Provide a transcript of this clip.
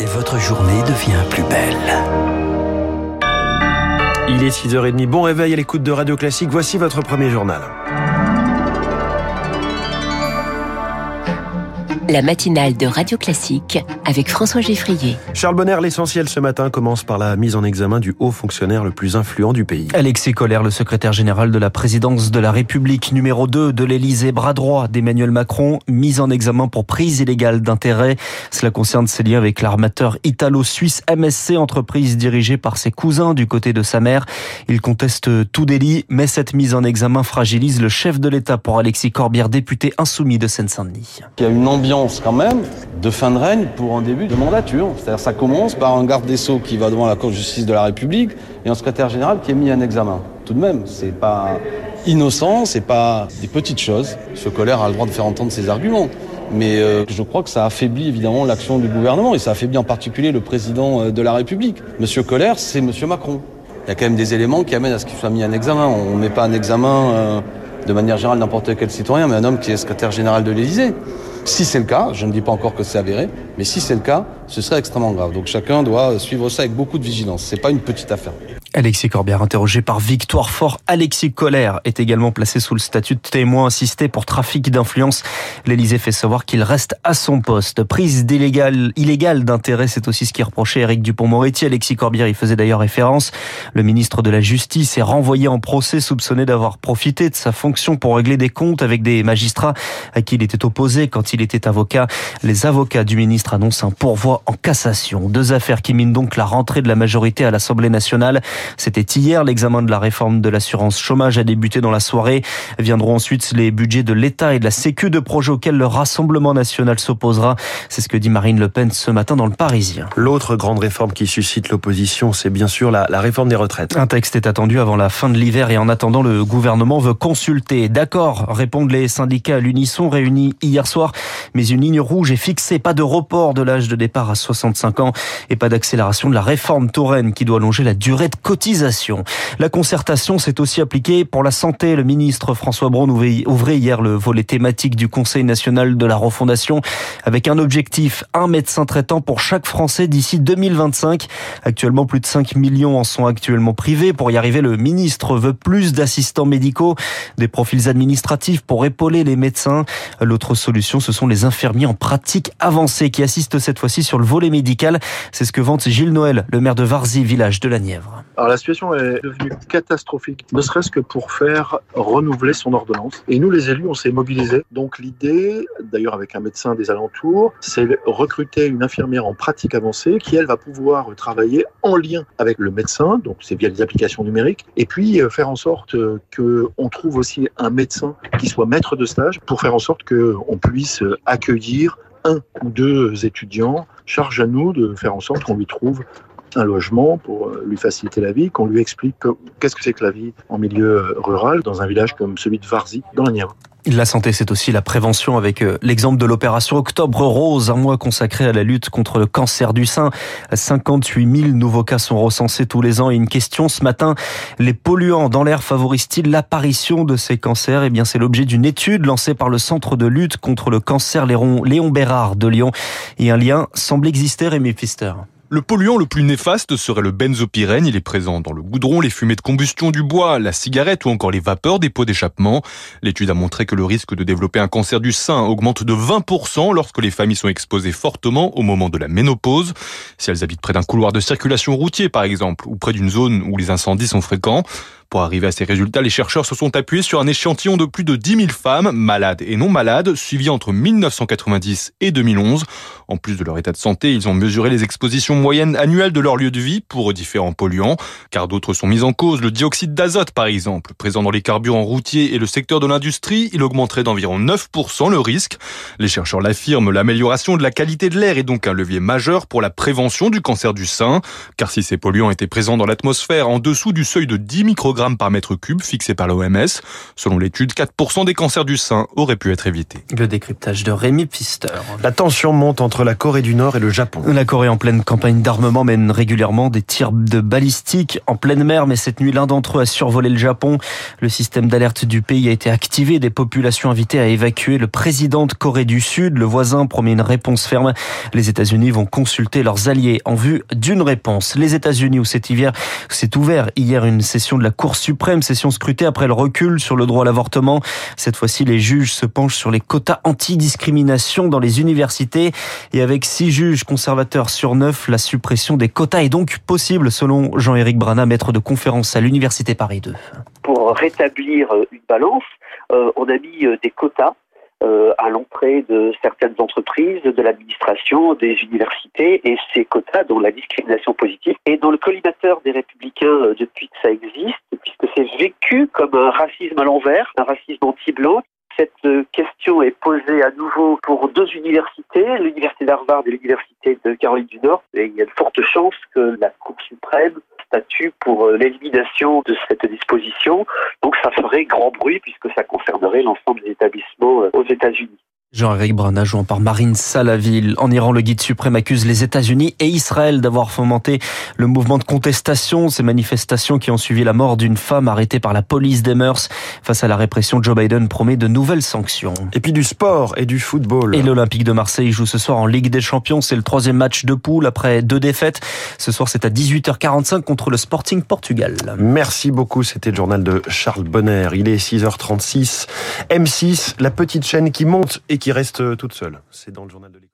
et votre journée devient plus belle. Il est 6h30. Bon réveil à l'écoute de Radio Classique. Voici votre premier journal. La matinale de Radio Classique avec François Geffrier. Charles Bonner, l'essentiel ce matin commence par la mise en examen du haut fonctionnaire le plus influent du pays. Alexis Collère, le secrétaire général de la présidence de la République, numéro 2 de l'Élysée, bras droit d'Emmanuel Macron, mise en examen pour prise illégale d'intérêt. Cela concerne ses liens avec l'armateur italo-suisse MSC, entreprise dirigée par ses cousins du côté de sa mère. Il conteste tout délit, mais cette mise en examen fragilise le chef de l'État pour Alexis Corbière, député insoumis de Seine-Saint-Denis. Il y a une ambiance quand même de fin de règne pour un début de mandature. C'est-à-dire ça commence par un garde des Sceaux qui va devant la Cour de justice de la République et un secrétaire général qui est mis en examen. Tout de même, c'est pas innocent, c'est pas des petites choses. Ce colère a le droit de faire entendre ses arguments. Mais euh, je crois que ça affaiblit évidemment l'action du gouvernement et ça affaiblit en particulier le président euh, de la République. Monsieur Colère, c'est Monsieur Macron. Il y a quand même des éléments qui amènent à ce qu'il soit mis en examen. On ne met pas en examen euh, de manière générale n'importe quel citoyen, mais un homme qui est secrétaire général de l'Élysée. Si c'est le cas, je ne dis pas encore que c'est avéré, mais si c'est le cas, ce serait extrêmement grave. Donc chacun doit suivre ça avec beaucoup de vigilance. C'est pas une petite affaire. Alexis Corbière, interrogé par Victoire Fort. Alexis Colère est également placé sous le statut de témoin assisté pour trafic d'influence. L'Élysée fait savoir qu'il reste à son poste. Prise d'illégal, illégale d'intérêt, c'est aussi ce qui reprochait Éric Dupont-Moretti. Alexis Corbière y faisait d'ailleurs référence. Le ministre de la Justice est renvoyé en procès soupçonné d'avoir profité de sa fonction pour régler des comptes avec des magistrats à qui il était opposé quand il était avocat. Les avocats du ministre annoncent un pourvoi en cassation. Deux affaires qui minent donc la rentrée de la majorité à l'Assemblée nationale. C'était hier, l'examen de la réforme de l'assurance chômage a débuté dans la soirée. Viendront ensuite les budgets de l'État et de la Sécu de projets auxquels le Rassemblement national s'opposera. C'est ce que dit Marine Le Pen ce matin dans le Parisien. L'autre grande réforme qui suscite l'opposition, c'est bien sûr la, la réforme des retraites. Un texte est attendu avant la fin de l'hiver et en attendant, le gouvernement veut consulter. D'accord, répondent les syndicats à l'unisson réunis hier soir, mais une ligne rouge est fixée. Pas de report de l'âge de départ à 65 ans et pas d'accélération de la réforme Touraine qui doit allonger la durée de La concertation s'est aussi appliquée pour la santé. Le ministre François Braun ouvrait hier le volet thématique du Conseil national de la refondation avec un objectif, un médecin traitant pour chaque Français d'ici 2025. Actuellement, plus de 5 millions en sont actuellement privés. Pour y arriver, le ministre veut plus d'assistants médicaux, des profils administratifs pour épauler les médecins. L'autre solution, ce sont les infirmiers en pratique avancée qui assistent cette fois-ci sur le volet médical. C'est ce que vante Gilles Noël, le maire de Varzy, village de la Nièvre. Alors la situation est devenue catastrophique, ne serait-ce que pour faire renouveler son ordonnance. Et nous, les élus, on s'est mobilisés. Donc l'idée, d'ailleurs avec un médecin des alentours, c'est recruter une infirmière en pratique avancée qui, elle, va pouvoir travailler en lien avec le médecin, donc c'est via les applications numériques, et puis euh, faire en sorte qu'on trouve aussi un médecin qui soit maître de stage pour faire en sorte qu'on puisse accueillir un ou deux étudiants, charge à nous de faire en sorte qu'on lui trouve un logement pour euh, lui faciliter la vie, qu'on lui explique qu'est-ce que c'est que la vie en milieu euh, rural dans un village comme celui de Varzy dans la Nièvre. La santé, c'est aussi la prévention avec euh, l'exemple de l'opération Octobre Rose, un mois consacré à la lutte contre le cancer du sein. 58 000 nouveaux cas sont recensés tous les ans. Et une question ce matin, les polluants dans l'air favorisent-ils l'apparition de ces cancers? Eh bien, c'est l'objet d'une étude lancée par le Centre de lutte contre le cancer Léon Bérard de Lyon. Et un lien semble exister, Rémi Pfister. Le polluant le plus néfaste serait le benzopyrène. Il est présent dans le goudron, les fumées de combustion du bois, la cigarette ou encore les vapeurs des pots d'échappement. L'étude a montré que le risque de développer un cancer du sein augmente de 20% lorsque les familles sont exposées fortement au moment de la ménopause. Si elles habitent près d'un couloir de circulation routier, par exemple, ou près d'une zone où les incendies sont fréquents. Pour arriver à ces résultats, les chercheurs se sont appuyés sur un échantillon de plus de 10 000 femmes, malades et non malades, suivies entre 1990 et 2011. En plus de leur état de santé, ils ont mesuré les expositions moyennes annuelles de leur lieu de vie pour différents polluants, car d'autres sont mis en cause. Le dioxyde d'azote, par exemple, présent dans les carburants routiers et le secteur de l'industrie, il augmenterait d'environ 9% le risque. Les chercheurs l'affirment, l'amélioration de la qualité de l'air est donc un levier majeur pour la prévention du cancer du sein, car si ces polluants étaient présents dans l'atmosphère en dessous du seuil de 10 microgrammes, microgrammes par mètre cube fixé par l'OMS. Selon l'étude, 4% des cancers du sein auraient pu être évités. Le décryptage de Rémi Pfister. La tension monte entre la Corée du Nord et le Japon. La Corée en pleine campagne d'armement mène régulièrement des tirs de balistique en pleine mer, mais cette nuit, l'un d'entre eux a survolé le Japon. Le système d'alerte du pays a été activé, des populations invitées à évacuer le président de Corée du Sud. Le voisin promet une réponse ferme. Les États-Unis vont consulter leurs alliés en vue d'une réponse. Les États-Unis où cet hiver s'est ouvert hier une session de la Cour suprême, session scrutée après le recul sur le droit à l'avortement. Cette fois-ci, les juges se penchent sur les quotas anti-discrimination dans les universités et avec six juges conservateurs sur neuf, la suppression des quotas est donc possible selon Jean-Éric Brana, maître de conférence à l'Université Paris 2. Pour rétablir une balance, euh, on a mis euh, des quotas euh, à l'entrée de certaines entreprises, de l'administration, des universités, et ces quotas, dont la discrimination positive, est dans le collimateur des républicains depuis que ça existe, puisque c'est vécu comme un racisme à l'envers, un racisme anti-blanc. Cette question est posée à nouveau pour deux universités, l'université d'Harvard et l'université de Caroline du Nord, et il y a de fortes chances que la Cour suprême statue pour l'élimination de cette disposition. Donc ça ferait grand bruit puisque ça concernerait l'ensemble des établissements aux États-Unis. Jean-Éric Brana, jouant par Marine Salaville. En Iran, le guide suprême accuse les États-Unis et Israël d'avoir fomenté le mouvement de contestation, ces manifestations qui ont suivi la mort d'une femme arrêtée par la police des mœurs. Face à la répression, Joe Biden promet de nouvelles sanctions. Et puis du sport et du football. Et l'Olympique de Marseille joue ce soir en Ligue des Champions. C'est le troisième match de poule après deux défaites. Ce soir, c'est à 18h45 contre le Sporting Portugal. Merci beaucoup. C'était le journal de Charles Bonner. Il est 6h36. M6, la petite chaîne qui monte et qui reste toute seule. C'est dans le journal de l'équipe.